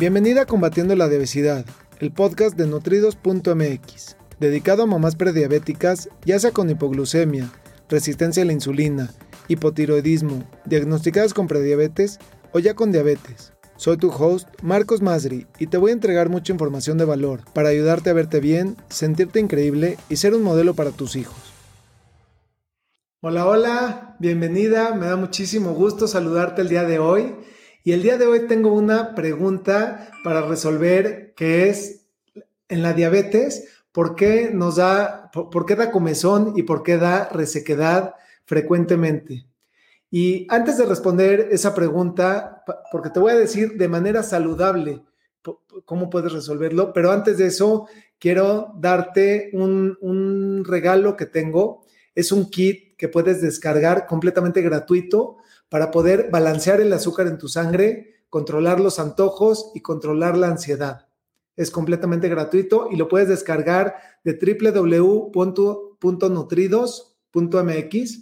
Bienvenida a Combatiendo la Obesidad, el podcast de nutridos.mx, dedicado a mamás prediabéticas, ya sea con hipoglucemia, resistencia a la insulina, hipotiroidismo, diagnosticadas con prediabetes o ya con diabetes. Soy tu host, Marcos Masri, y te voy a entregar mucha información de valor para ayudarte a verte bien, sentirte increíble y ser un modelo para tus hijos. Hola, hola, bienvenida, me da muchísimo gusto saludarte el día de hoy. Y el día de hoy tengo una pregunta para resolver que es en la diabetes, ¿por qué nos da, por, qué da comezón y por qué da resequedad frecuentemente? Y antes de responder esa pregunta, porque te voy a decir de manera saludable cómo puedes resolverlo, pero antes de eso quiero darte un, un regalo que tengo. Es un kit que puedes descargar completamente gratuito para poder balancear el azúcar en tu sangre, controlar los antojos y controlar la ansiedad. Es completamente gratuito y lo puedes descargar de www.nutridos.mx.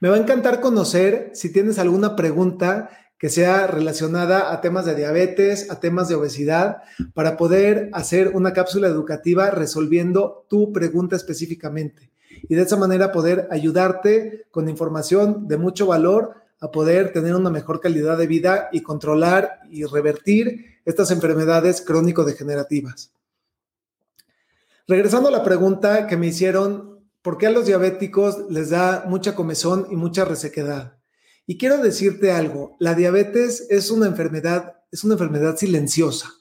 Me va a encantar conocer si tienes alguna pregunta que sea relacionada a temas de diabetes, a temas de obesidad, para poder hacer una cápsula educativa resolviendo tu pregunta específicamente y de esa manera poder ayudarte con información de mucho valor a poder tener una mejor calidad de vida y controlar y revertir estas enfermedades crónico-degenerativas. Regresando a la pregunta que me hicieron, ¿por qué a los diabéticos les da mucha comezón y mucha resequedad? Y quiero decirte algo, la diabetes es una enfermedad, es una enfermedad silenciosa.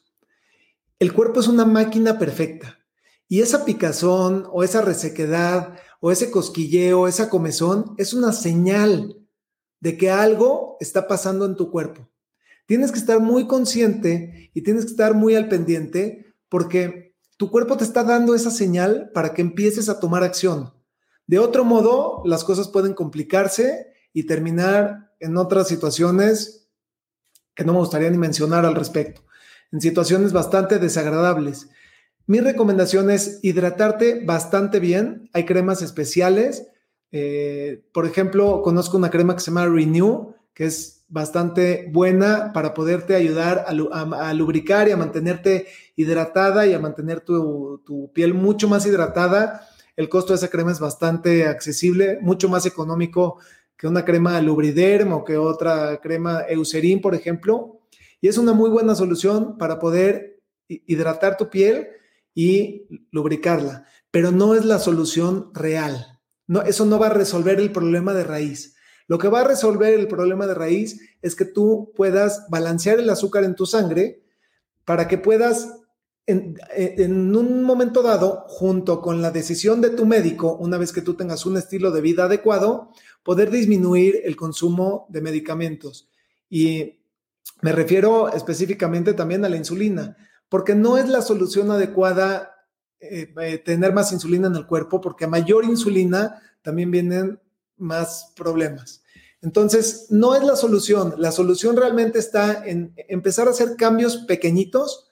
El cuerpo es una máquina perfecta y esa picazón o esa resequedad o ese cosquilleo, esa comezón, es una señal de que algo está pasando en tu cuerpo. Tienes que estar muy consciente y tienes que estar muy al pendiente porque tu cuerpo te está dando esa señal para que empieces a tomar acción. De otro modo, las cosas pueden complicarse y terminar en otras situaciones que no me gustaría ni mencionar al respecto, en situaciones bastante desagradables. Mi recomendación es hidratarte bastante bien. Hay cremas especiales. Eh, por ejemplo, conozco una crema que se llama Renew, que es bastante buena para poderte ayudar a, lubricar y a mantenerte hidratada y a mantener tu, tu, piel mucho más hidratada. El costo de esa crema es bastante accesible, mucho más económico que una crema Lubriderm o que otra crema Eucerin, por ejemplo. Y es una muy buena solución para poder hidratar tu piel y lubricarla, pero no es la solución real. No, eso no va a resolver el problema de raíz. Lo que va a resolver el problema de raíz es que tú puedas balancear el azúcar en tu sangre para que puedas en, en, un momento dado, junto con la decisión de tu médico, una vez que tú tengas un estilo de vida adecuado, poder disminuir el consumo de medicamentos. Y me refiero específicamente también a la insulina porque no es la solución adecuada eh, eh, tener más insulina en el cuerpo, porque a mayor insulina también vienen más problemas. Entonces, no es la solución. La solución realmente está en empezar a hacer cambios pequeñitos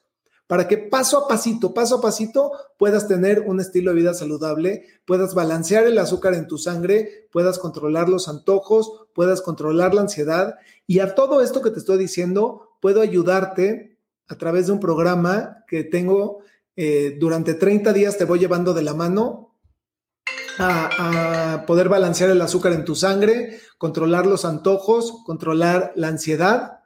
para que paso a pasito, paso a pasito, puedas tener un estilo de vida saludable, puedas balancear el azúcar en tu sangre, puedas controlar los antojos, puedas controlar la ansiedad. Y a todo esto que te estoy diciendo, puedo ayudarte a través de un programa que tengo eh, durante 30 días, te voy llevando de la mano a, poder balancear el azúcar en tu sangre, controlar los antojos, controlar la ansiedad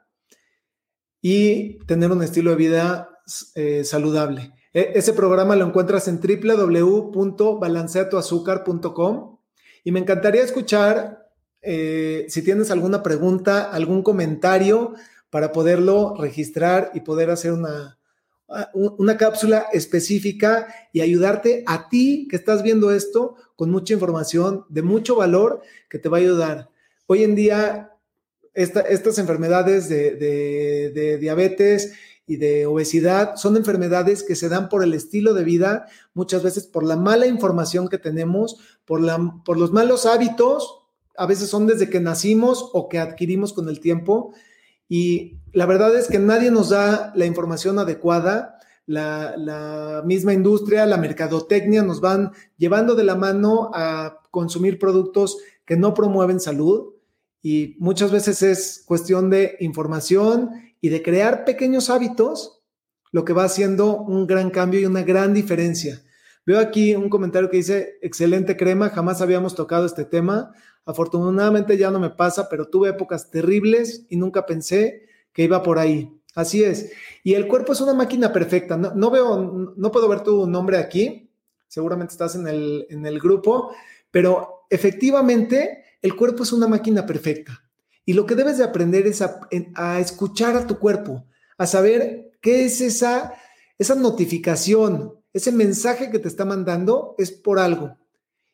y tener un estilo de vida eh, saludable. E, ese programa lo encuentras en www.balanceatoazúcar.com y me encantaría escuchar eh, si tienes alguna pregunta, algún comentario para poderlo registrar y poder hacer una, una cápsula específica y ayudarte a ti que estás viendo esto con mucha información de mucho valor que te va a ayudar. Hoy en día, estas enfermedades de, de, diabetes y de obesidad son enfermedades que se dan por el estilo de vida, muchas veces por la mala información que tenemos, por, la, por los malos hábitos, a veces son desde que nacimos o que adquirimos con el tiempo y la verdad es que nadie nos da la información adecuada. La, misma industria, la mercadotecnia nos van llevando de la mano a consumir productos que no promueven salud y muchas veces es cuestión de información y de crear pequeños hábitos, lo que va haciendo un gran cambio y una gran diferencia. Veo aquí un comentario que dice, excelente crema, jamás habíamos tocado este tema. Afortunadamente ya no me pasa, pero tuve épocas terribles y nunca pensé que iba por ahí. Así es. Y el cuerpo es una máquina perfecta. No, veo, no puedo ver tu nombre aquí. Seguramente estás en el, en el grupo, pero efectivamente el cuerpo es una máquina perfecta. Y lo que debes de aprender es a, a escuchar a tu cuerpo, a saber qué es esa, esa notificación, ese mensaje que te está mandando es por algo.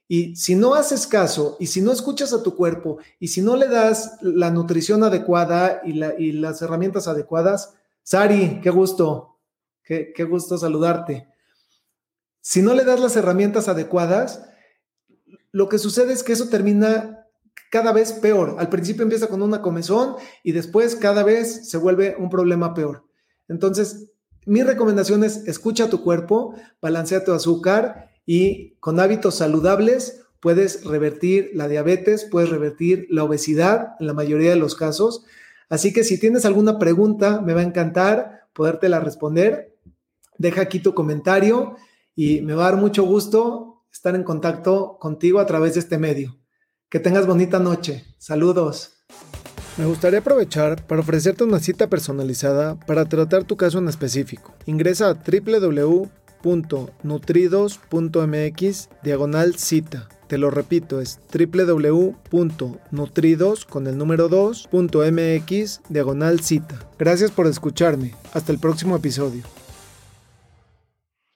Y si no haces caso y si no escuchas a tu cuerpo y si no le das la nutrición adecuada y, las herramientas adecuadas, Sari, qué gusto, qué, qué gusto saludarte. Si no le das las herramientas adecuadas, lo que sucede es que eso termina cada vez peor. Al principio empieza con una comezón y después cada vez se vuelve un problema peor. Entonces, mi recomendación es escucha tu cuerpo, balancea tu azúcar y con hábitos saludables puedes revertir la diabetes, puedes revertir la obesidad en la mayoría de los casos. Así que si tienes alguna pregunta, me va a encantar podértela responder. Deja aquí tu comentario y me va a dar mucho gusto estar en contacto contigo a través de este medio. Que tengas bonita noche. Saludos. Me gustaría aprovechar para ofrecerte una cita personalizada para tratar tu caso en específico. Ingresa a www www.nutridos.mx diagonal cita. Te lo repito, es www.nutridos con el número 2.mx diagonal cita. Gracias por escucharme. Hasta el próximo episodio.